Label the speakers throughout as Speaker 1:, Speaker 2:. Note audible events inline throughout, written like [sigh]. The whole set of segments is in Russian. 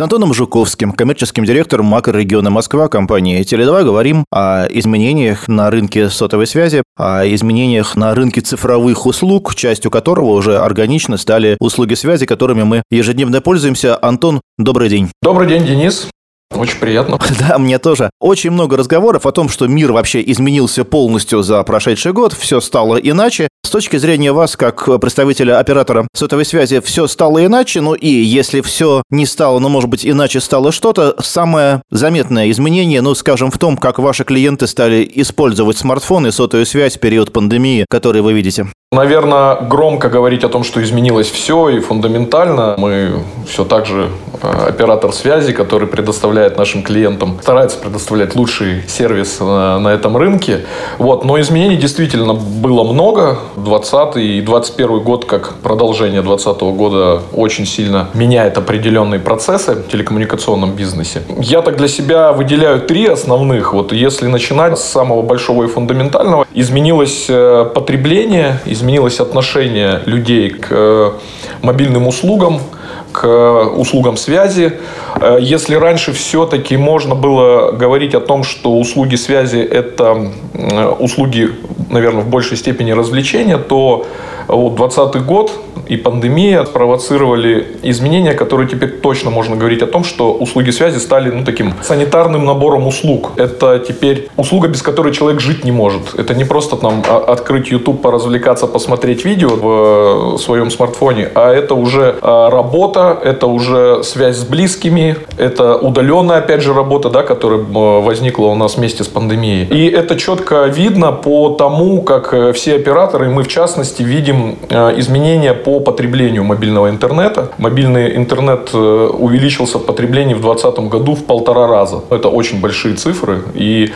Speaker 1: Антоном Жуковским, коммерческим директором макрорегиона Москва компании Теле2 говорим о изменениях на рынке сотовой связи, о изменениях на рынке цифровых услуг, частью которого уже органично стали услуги связи, которыми мы ежедневно пользуемся. Антон, добрый день.
Speaker 2: Добрый день, Денис. Очень приятно. [laughs]
Speaker 1: Да, мне тоже. Очень много разговоров о том, что мир вообще изменился полностью за прошедший год, все стало иначе. С точки зрения вас, как представителя оператора сотовой связи, все стало иначе, ну и если все не стало, но, может быть, иначе стало что-то, самое заметное изменение, ну, скажем, в том, как ваши клиенты стали использовать смартфон и сотовую связь в период пандемии, который вы видите.
Speaker 2: Наверное, громко говорить о том, что изменилось все и фундаментально. Мы все так же э, оператор связи, который предоставляет нашим клиентам, старается предоставлять лучший сервис на, на этом рынке. Вот. Но изменений действительно было много. 20 и 21 год, как продолжение 2020 года, очень сильно меняет определенные процессы в телекоммуникационном бизнесе. Я так для себя выделяю три основных. Вот если начинать с самого большого и фундаментального, изменилось э, потребление, отношение людей к э, мобильным услугам, к услугам связи. Э, если раньше все-таки можно было говорить о том, что услуги связи – это услуги, наверное, в большей степени развлечения, то вот 2020 год и пандемия спровоцировали изменения, которые теперь точно можно говорить о том, что услуги связи стали ну, таким санитарным набором услуг. Это теперь услуга, без которой человек жить не может. Это не просто там а, открыть YouTube, поразвлекаться, посмотреть видео в своем смартфоне, а это уже а, работа, это уже связь с близкими, это удаленная, опять же, работа, да, которая возникла у нас вместе с пандемией. И это четко видно по тому, как э, все операторы, мы в частности, видим Э, изменения по потреблению мобильного интернета. Мобильный интернет э, увеличился в потреблении в 2020 году в полтора раза. Это очень большие цифры. И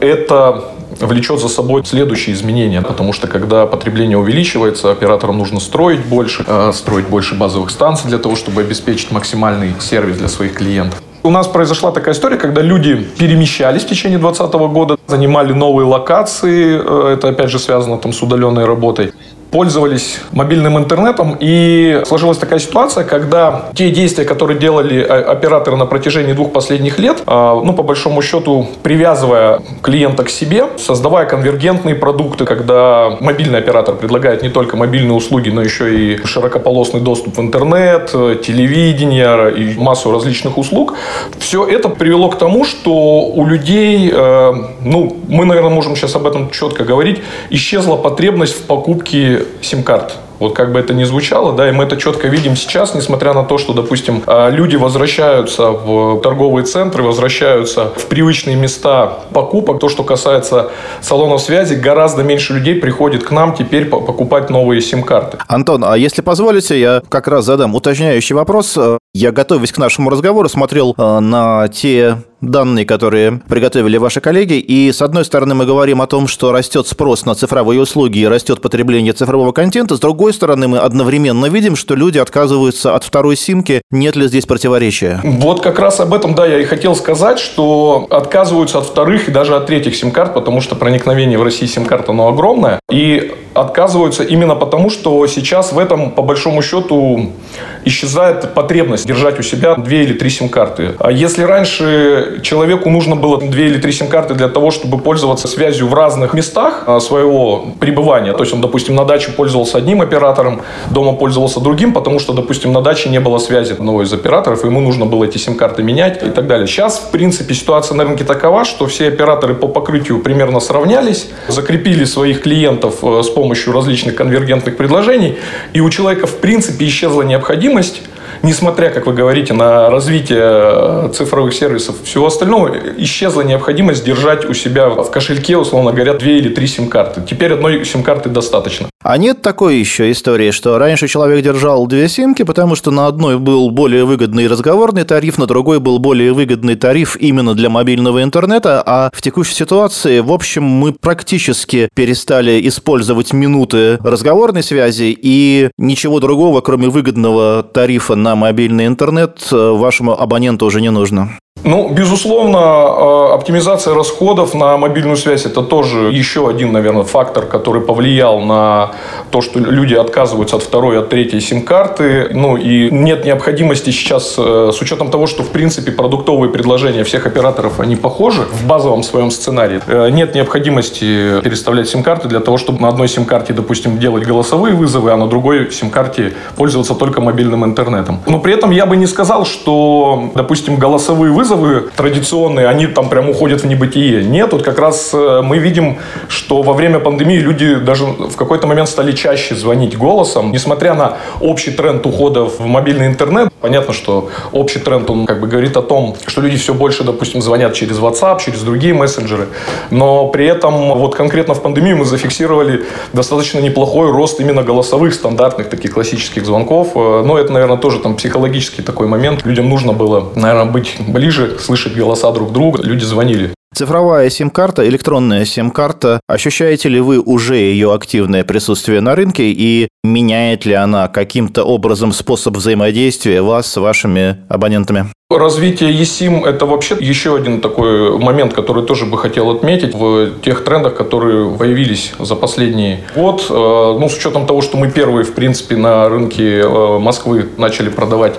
Speaker 2: это влечет за собой следующие изменения, потому что когда потребление увеличивается, операторам нужно строить больше, э, строить больше базовых станций для того, чтобы обеспечить максимальный сервис для своих клиентов. У нас произошла такая история, когда люди перемещались в течение 2020 года, занимали новые локации, это опять же связано там с удаленной работой пользовались мобильным интернетом, и сложилась такая ситуация, когда те действия, которые делали операторы на протяжении двух последних лет, а, ну, по большому счету, привязывая клиента к себе, создавая конвергентные продукты, когда мобильный оператор предлагает не только мобильные услуги, но еще и широкополосный доступ в интернет, телевидение и массу различных услуг, все это привело к тому, что у людей, э, ну, мы, наверное, можем сейчас об этом четко говорить, исчезла потребность в покупке сим-карт. Вот как бы это ни звучало, да, и мы это четко видим сейчас, несмотря на то, что, допустим, а, люди возвращаются в торговые центры, возвращаются в привычные места покупок. То, что касается салонов связи, гораздо меньше людей приходит к нам теперь покупать новые сим-карты.
Speaker 1: Антон, а если позволите, я как раз задам уточняющий вопрос. Я, готовясь к нашему разговору, смотрел э, на те данные, которые приготовили ваши коллеги. И, с одной стороны, мы говорим о том, что растет спрос на цифровые услуги и растет потребление цифрового контента. С другой стороны, мы одновременно видим, что люди отказываются от второй симки. Нет ли здесь противоречия?
Speaker 2: Вот как раз об этом, да, я и хотел сказать, что отказываются от вторых и даже от третьих сим-карт, потому что проникновение в России сим-карт, оно огромное. И отказываются именно потому, что сейчас в этом, по большому счету, исчезает потребность держать у себя две или три сим-карты. А если раньше человеку нужно было две или три сим-карты для того, чтобы пользоваться связью в разных местах а, своего пребывания, то есть он, допустим, на даче пользовался одним оператором, дома пользовался другим, потому что, допустим, на даче не было связи одного из операторов, ему нужно было эти сим-карты менять и так далее. Сейчас, в принципе, ситуация на рынке такова, что все операторы по покрытию примерно сравнялись, закрепили своих клиентов э, с помощью различных конвергентных предложений, и у человека, в принципе, исчезла необходимость несмотря, как вы говорите, на развитие э, цифровых сервисов, всего остального, исчезла необходимость держать у себя в кошельке, условно говоря, две или три сим-карты. Теперь одной сим-карты достаточно.
Speaker 1: А нет такой еще истории, что раньше человек держал две симки, потому что на одной был более выгодный разговорный тариф, на другой был более выгодный тариф именно для мобильного интернета, а в текущей ситуации, в общем, мы практически перестали использовать минуты разговорной связи, и ничего другого, кроме выгодного тарифа на мобильный интернет, вашему абоненту уже не нужно.
Speaker 2: Ну, безусловно, э, оптимизация расходов на мобильную связь – это тоже еще один, наверное, фактор, который повлиял на то, что люди отказываются от второй, от третьей сим-карты. Ну, и нет необходимости сейчас, э, с учетом того, что, в принципе, продуктовые предложения всех операторов, они похожи в базовом своем сценарии, э, нет необходимости переставлять сим-карты для того, чтобы на одной сим-карте, допустим, делать голосовые вызовы, а на другой сим-карте пользоваться только мобильным интернетом. Но при этом я бы не сказал, что, допустим, голосовые вызовы вызовы традиционные, они там прям уходят в небытие. Нет, вот как раз э, мы видим, что во время пандемии люди даже в какой-то момент стали чаще звонить голосом, несмотря на общий тренд ухода в мобильный интернет. Понятно, что общий тренд, он как бы говорит о том, что люди все больше, допустим, звонят через WhatsApp, через другие мессенджеры. Но при этом вот конкретно в пандемию мы зафиксировали достаточно неплохой рост именно голосовых, стандартных таких классических звонков. Э, но это, наверное, тоже там психологический такой момент. Людям нужно было, наверное, быть ближе ближе, слышать голоса друг друга, люди звонили.
Speaker 1: Цифровая сим-карта, электронная сим-карта, ощущаете ли вы уже ее активное присутствие на рынке и меняет ли она каким-то образом способ взаимодействия вас с вашими абонентами?
Speaker 2: Развитие eSIM – это вообще еще один такой момент, который тоже бы хотел отметить в тех трендах, которые появились за последний год. Э, ну, с учетом того, что мы первые, в принципе, на рынке э, Москвы начали продавать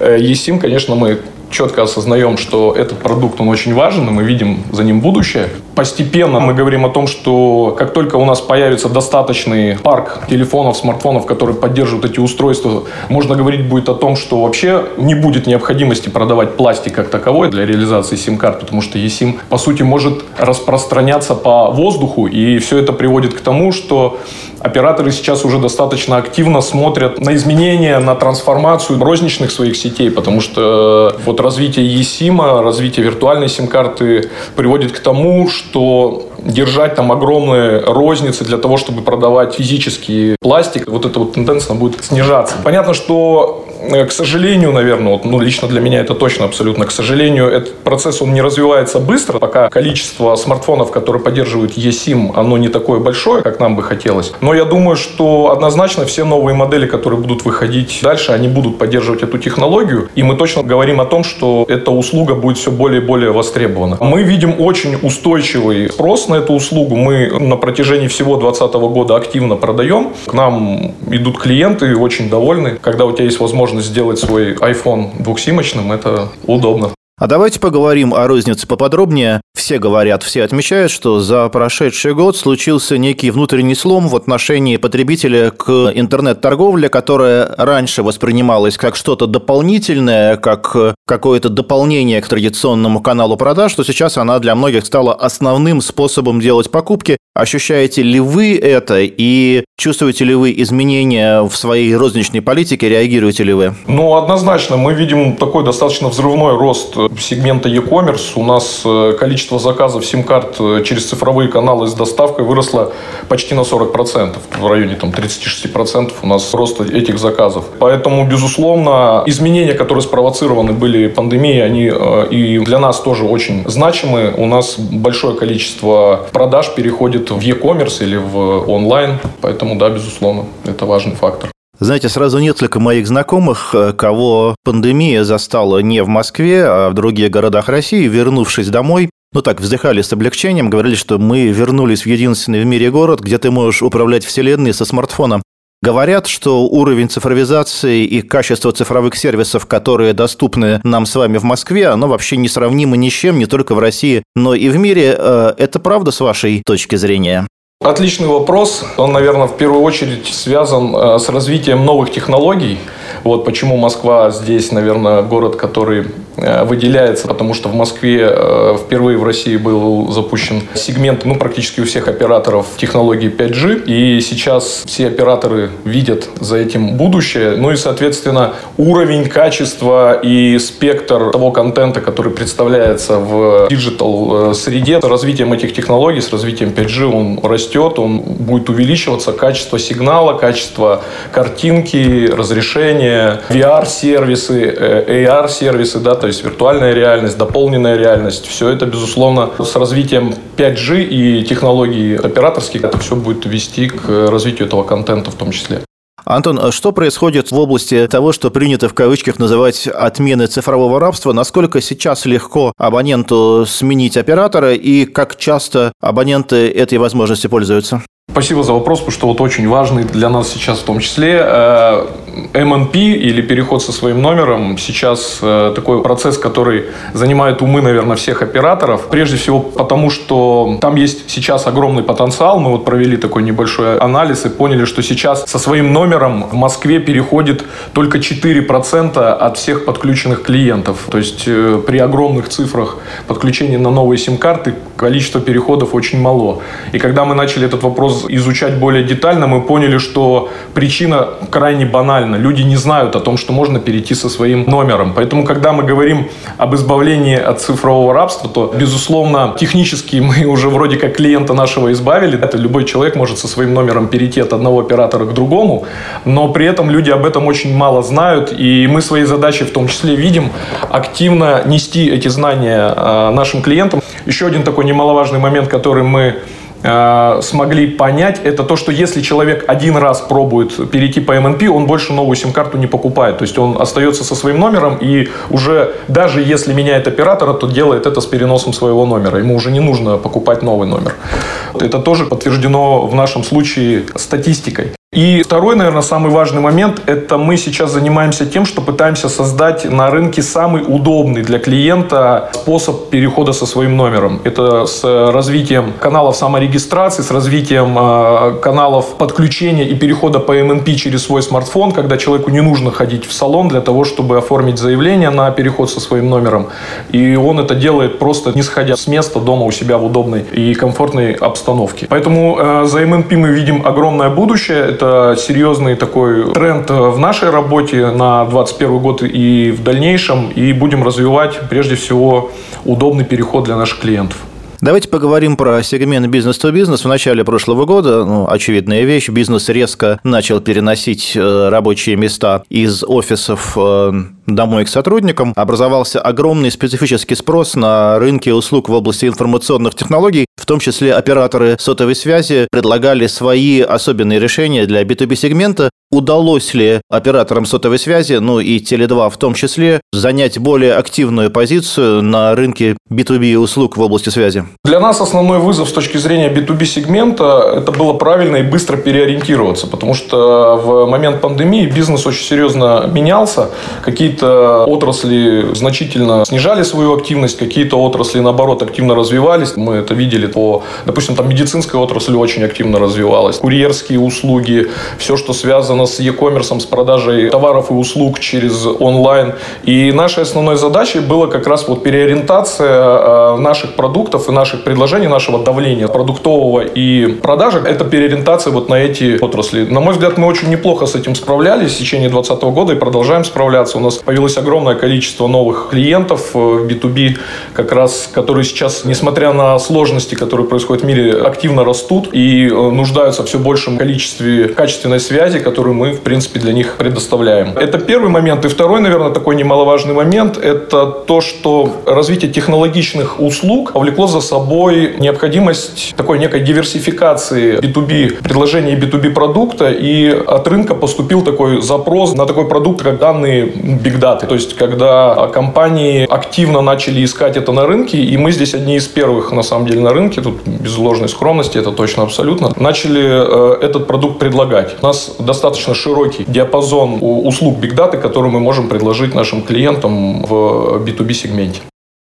Speaker 2: э, eSIM, конечно, мы четко осознаем, что этот продукт, он очень важен, и мы видим за ним будущее. Постепенно мы говорим о том, что как только у нас появится достаточный парк телефонов, смартфонов, которые поддерживают эти устройства, можно говорить будет о том, что вообще не будет необходимости продавать пластик как таковой для реализации сим-карт, потому что eSIM, по сути, может распространяться по воздуху, и все это приводит к тому, что Операторы сейчас уже достаточно активно смотрят на изменения, на трансформацию розничных своих сетей, потому что э, вот развитие eSIM, развитие виртуальной сим-карты приводит к тому, что держать там огромные розницы для того, чтобы продавать физический пластик, вот эта вот тенденция будет снижаться. Понятно, что к сожалению, наверное, вот, ну, лично для меня это точно абсолютно, к сожалению, этот процесс, он не развивается быстро, пока количество смартфонов, которые поддерживают eSIM, оно не такое большое, как нам бы хотелось. Но я думаю, что однозначно все новые модели, которые будут выходить дальше, они будут поддерживать эту технологию, и мы точно говорим о том, что эта услуга будет все более и более востребована. Мы видим очень устойчивый спрос на эту услугу. Мы на протяжении всего 2020 года активно продаем. К нам идут клиенты очень довольны, когда у тебя есть возможность возможность сделать свой iPhone двухсимочным, это удобно.
Speaker 1: А давайте поговорим о рознице поподробнее. Все говорят, все отмечают, что за прошедший год случился некий внутренний слом в отношении потребителя к интернет-торговле, которая раньше воспринималась как что-то дополнительное, как какое-то дополнение к традиционному каналу продаж, что сейчас она для многих стала основным способом делать покупки. Ощущаете ли вы это и чувствуете ли вы изменения в своей розничной политике, реагируете ли вы?
Speaker 2: Ну, однозначно, мы видим такой достаточно взрывной рост сегмента e-commerce. У нас э, количество заказов сим-карт э, через цифровые каналы с доставкой выросло почти на 40%. В районе там, 36% у нас рост этих заказов. Поэтому, безусловно, изменения, которые спровоцированы были пандемией, они э, и для нас тоже очень значимы. У нас большое количество продаж переходит в e-commerce или в онлайн. Поэтому, да, безусловно, это важный фактор.
Speaker 1: Знаете, сразу несколько моих знакомых, э, кого пандемия застала не в Москве, а в других городах России, вернувшись домой, ну так, вздыхали с облегчением, говорили, что мы вернулись в единственный в мире город, где ты можешь управлять вселенной со смартфоном. Говорят, что уровень цифровизации и качество цифровых сервисов, которые доступны нам с вами в Москве, оно вообще несравнимо ни с чем, не только в России, но и в мире. Э, это правда с вашей точки зрения?
Speaker 2: Отличный вопрос. Он, наверное, в первую очередь связан э, с развитием новых технологий. Вот почему Москва здесь, наверное, город, который Э, выделяется, потому что в Москве э, впервые в России был запущен сегмент, ну, практически у всех операторов технологии 5G, и сейчас все операторы видят за этим будущее, ну и, соответственно, уровень, качество и спектр того контента, который представляется в digital э, среде, с развитием этих технологий, с развитием 5G он растет, он будет увеличиваться, качество сигнала, качество картинки, разрешения, VR-сервисы, AR-сервисы, да, то есть виртуальная реальность, дополненная реальность, все это, безусловно, с развитием 5G и технологий операторских, это все будет вести к развитию этого контента в том числе.
Speaker 1: Антон, а что происходит в области того, что принято в кавычках называть отменой цифрового рабства? Насколько сейчас легко абоненту сменить оператора и как часто абоненты этой возможностью пользуются?
Speaker 2: Спасибо за вопрос, потому что вот очень важный для нас сейчас в том числе. MNP или переход со своим номером сейчас э, такой процесс, который занимает умы, наверное, всех операторов. Прежде всего потому, что там есть сейчас огромный потенциал. Мы вот провели такой небольшой анализ и поняли, что сейчас со своим номером в Москве переходит только 4% от всех подключенных клиентов. То есть э, при огромных цифрах подключения на новые сим-карты количество переходов очень мало. И когда мы начали этот вопрос изучать более детально, мы поняли, что причина крайне банальна. Люди не знают о том, что можно перейти со своим номером. Поэтому, когда мы говорим об избавлении от цифрового рабства, то, безусловно, технически мы уже вроде как клиента нашего избавили. Это любой человек может со своим номером перейти от одного оператора к другому, но при этом люди об этом очень мало знают, и мы свои задачи в том числе видим активно нести эти знания а, нашим клиентам. Еще один такой немаловажный момент, который мы смогли понять, это то, что если человек один раз пробует перейти по МНП, он больше новую сим-карту не покупает. То есть он остается со своим номером и уже даже если меняет оператора, то делает это с переносом своего номера. Ему уже не нужно покупать новый номер. Это тоже подтверждено в нашем случае статистикой. И второй, наверное, самый важный момент – это мы сейчас занимаемся тем, что пытаемся создать на рынке самый удобный для клиента способ перехода со своим номером. Это с развитием каналов саморегистрации, с развитием э, каналов подключения и перехода по МНП через свой смартфон, когда человеку не нужно ходить в салон для того, чтобы оформить заявление на переход со своим номером. И он это делает просто не сходя с места дома у себя в удобной и комфортной обстановке. Поэтому э, за МНП мы видим огромное будущее это серьезный такой тренд в нашей работе на 2021 год и в дальнейшем. И будем развивать, прежде всего, удобный переход для наших клиентов.
Speaker 1: Давайте поговорим про сегмент бизнес-то-бизнес. В начале прошлого года, ну, очевидная вещь, бизнес резко начал переносить э, рабочие места из офисов э, домой к сотрудникам. Образовался огромный специфический спрос на рынке услуг в области информационных технологий. В том числе операторы сотовой связи предлагали свои особенные решения для B2B-сегмента, удалось ли операторам сотовой связи, ну и Теле2 в том числе, занять более активную позицию на рынке B2B услуг в области связи?
Speaker 2: Для нас основной вызов с точки зрения B2B сегмента это было правильно и быстро переориентироваться, потому что в момент пандемии бизнес очень серьезно менялся, какие-то отрасли значительно снижали свою активность, какие-то отрасли наоборот активно развивались. Мы это видели по, допустим, там медицинская отрасль очень активно развивалась, курьерские услуги, все, что связано связано с e-commerce, с продажей товаров и услуг через онлайн. И нашей основной задачей было как раз вот переориентация э, наших продуктов и наших предложений, нашего давления продуктового и продажи. Это переориентация вот на эти отрасли. На мой взгляд, мы очень неплохо с этим справлялись в течение 2020 года и продолжаем справляться. У нас появилось огромное количество новых клиентов в B2B, как раз, которые сейчас, несмотря на сложности, которые происходят в мире, активно растут и э, нуждаются в все большем количестве качественной связи, которую которую мы, в принципе, для них предоставляем. Это первый момент. И второй, наверное, такой немаловажный момент, это то, что развитие технологичных услуг повлекло за собой необходимость такой некой диверсификации B2B предложений B2B продукта, и от рынка поступил такой запрос на такой продукт, как данные Big Data. То есть, когда компании активно начали искать это на рынке, и мы здесь одни из первых, на самом деле, на рынке, тут без ложной скромности, это точно абсолютно, начали э, этот продукт предлагать. У нас достаточно достаточно широкий диапазон услуг Big Data, которые мы можем предложить нашим клиентам в B2B сегменте.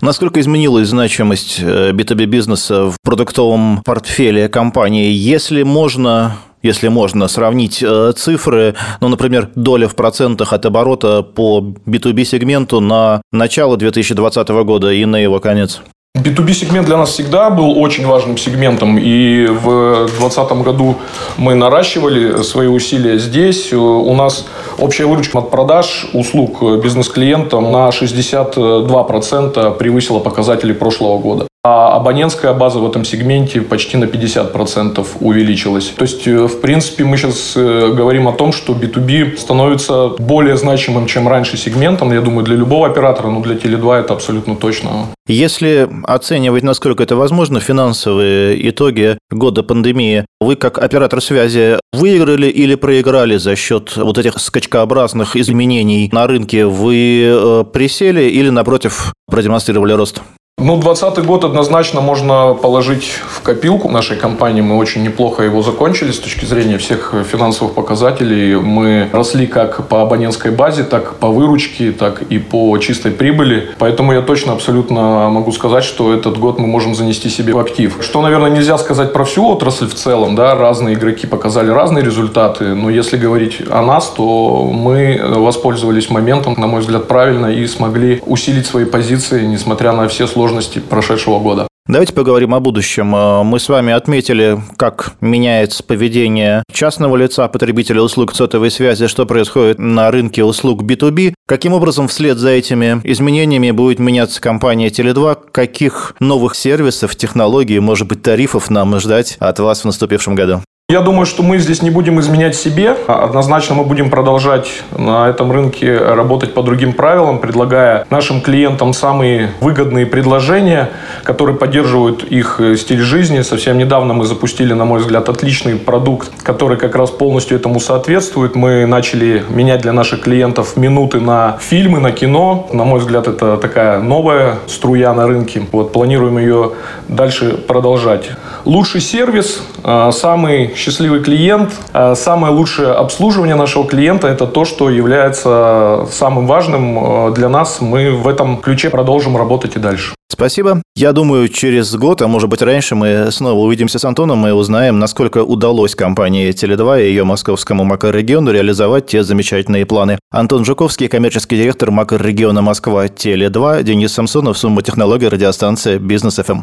Speaker 1: Насколько изменилась значимость B2B э, бизнеса в продуктовом портфеле компании? Если можно если можно сравнить э, цифры, ну, например, доля в процентах от оборота по B2B сегменту на начало 2020 года и на его конец?
Speaker 2: B2B сегмент для нас всегда был очень важным сегментом, и в 2020 году мы наращивали свои усилия здесь. У нас общая выручка от продаж услуг бизнес-клиентам на 62% превысила показатели прошлого года. А абонентская база в этом сегменте почти на 50% увеличилась. То есть, э, в принципе, мы сейчас э, говорим о том, что B2B становится более значимым, чем раньше сегментом. Я думаю, для любого оператора, но для Теле2 это абсолютно точно.
Speaker 1: Если оценивать, насколько это возможно, финансовые итоги года пандемии, вы как оператор связи выиграли или проиграли за счет вот этих скачкообразных изменений на рынке? Вы э, присели или, напротив, продемонстрировали рост?
Speaker 2: Ну, 2020 год однозначно можно положить в копилку нашей компании. Мы очень неплохо его закончили с точки зрения всех финансовых показателей. Мы росли как по абонентской базе, так по выручке, так и по чистой прибыли. Поэтому я точно абсолютно могу сказать, что этот год мы можем занести себе в актив. Что, наверное, нельзя сказать про всю отрасль в целом. Да? Разные игроки показали разные результаты. Но если говорить о нас, то мы воспользовались моментом, на мой взгляд, правильно и смогли усилить свои позиции, несмотря на все сложности сложности прошедшего года.
Speaker 1: Давайте поговорим о будущем. Э, мы с вами отметили, как меняется поведение частного лица, потребителя услуг сотовой связи, что происходит на рынке услуг B2B. Каким образом вслед за этими изменениями будет меняться компания Теле2? Каких новых сервисов, технологий, может быть, тарифов нам ждать от вас в наступившем году?
Speaker 2: Я думаю, что мы здесь не будем изменять себе. Однозначно мы будем продолжать на этом рынке работать по другим правилам, предлагая нашим клиентам самые выгодные предложения, которые поддерживают их стиль жизни. Совсем недавно мы запустили, на мой взгляд, отличный продукт, который как раз полностью этому соответствует. Мы начали менять для наших клиентов минуты на фильмы, на кино. На мой взгляд, это такая новая струя на рынке. Вот планируем ее дальше продолжать. Лучший сервис, а, самый счастливый клиент, а, самое лучшее обслуживание нашего клиента – это то, что является самым важным а, для нас. Мы в этом ключе продолжим работать и дальше.
Speaker 1: Спасибо. Я думаю, через год, а может быть раньше, мы снова увидимся с Антоном и узнаем, насколько удалось компании Теле2 и ее московскому макрорегиону реализовать те замечательные планы. Антон Жуковский, коммерческий директор макрорегиона Москва Теле2, Денис Самсонов, сумма технологий, радиостанция Бизнес ФМ.